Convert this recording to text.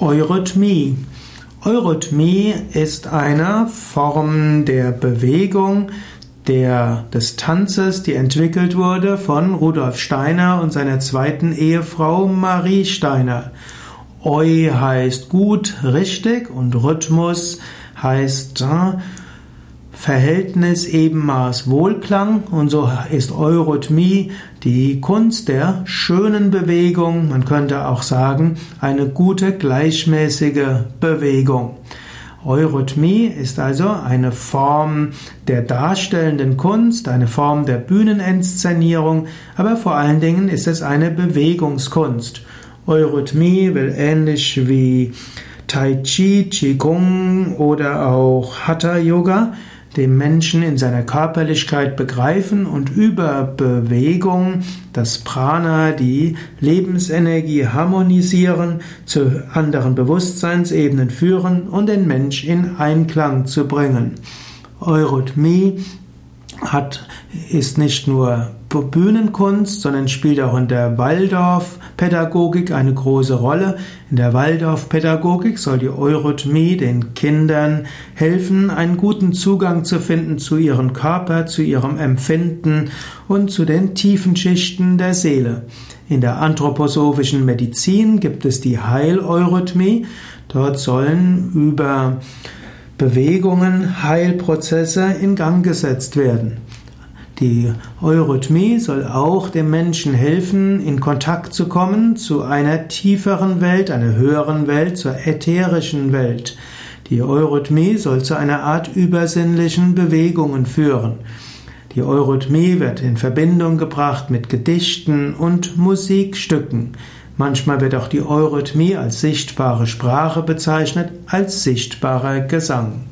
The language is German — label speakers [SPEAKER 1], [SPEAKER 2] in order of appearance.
[SPEAKER 1] Eurythmie. Eurythmie ist eine Form der Bewegung, der, des Tanzes, die entwickelt wurde von Rudolf Steiner und seiner zweiten Ehefrau Marie Steiner. Eu heißt gut, richtig und Rhythmus heißt äh, Verhältnis, Ebenmaß, Wohlklang und so ist Eurythmie die Kunst der schönen Bewegung, man könnte auch sagen, eine gute gleichmäßige Bewegung. Eurythmie ist also eine Form der darstellenden Kunst, eine Form der Bühneninszenierung, aber vor allen Dingen ist es eine Bewegungskunst. Eurythmie will ähnlich wie Tai Chi, Qigong oder auch Hatha Yoga dem Menschen in seiner Körperlichkeit begreifen und über Bewegung das Prana, die Lebensenergie harmonisieren, zu anderen Bewusstseinsebenen führen und den Mensch in Einklang zu bringen. Eurythmie hat, ist nicht nur Bühnenkunst, sondern spielt auch in der Waldorfpädagogik eine große Rolle. In der Waldorfpädagogik soll die Eurythmie den Kindern helfen, einen guten Zugang zu finden zu ihrem Körper, zu ihrem Empfinden und zu den tiefen Schichten der Seele. In der anthroposophischen Medizin gibt es die Heileurythmie. Dort sollen über Bewegungen Heilprozesse in Gang gesetzt werden. Die Eurythmie soll auch dem Menschen helfen, in Kontakt zu kommen zu einer tieferen Welt, einer höheren Welt, zur ätherischen Welt. Die Eurythmie soll zu einer Art übersinnlichen Bewegungen führen. Die Eurythmie wird in Verbindung gebracht mit Gedichten und Musikstücken. Manchmal wird auch die Eurythmie als sichtbare Sprache bezeichnet, als sichtbarer Gesang.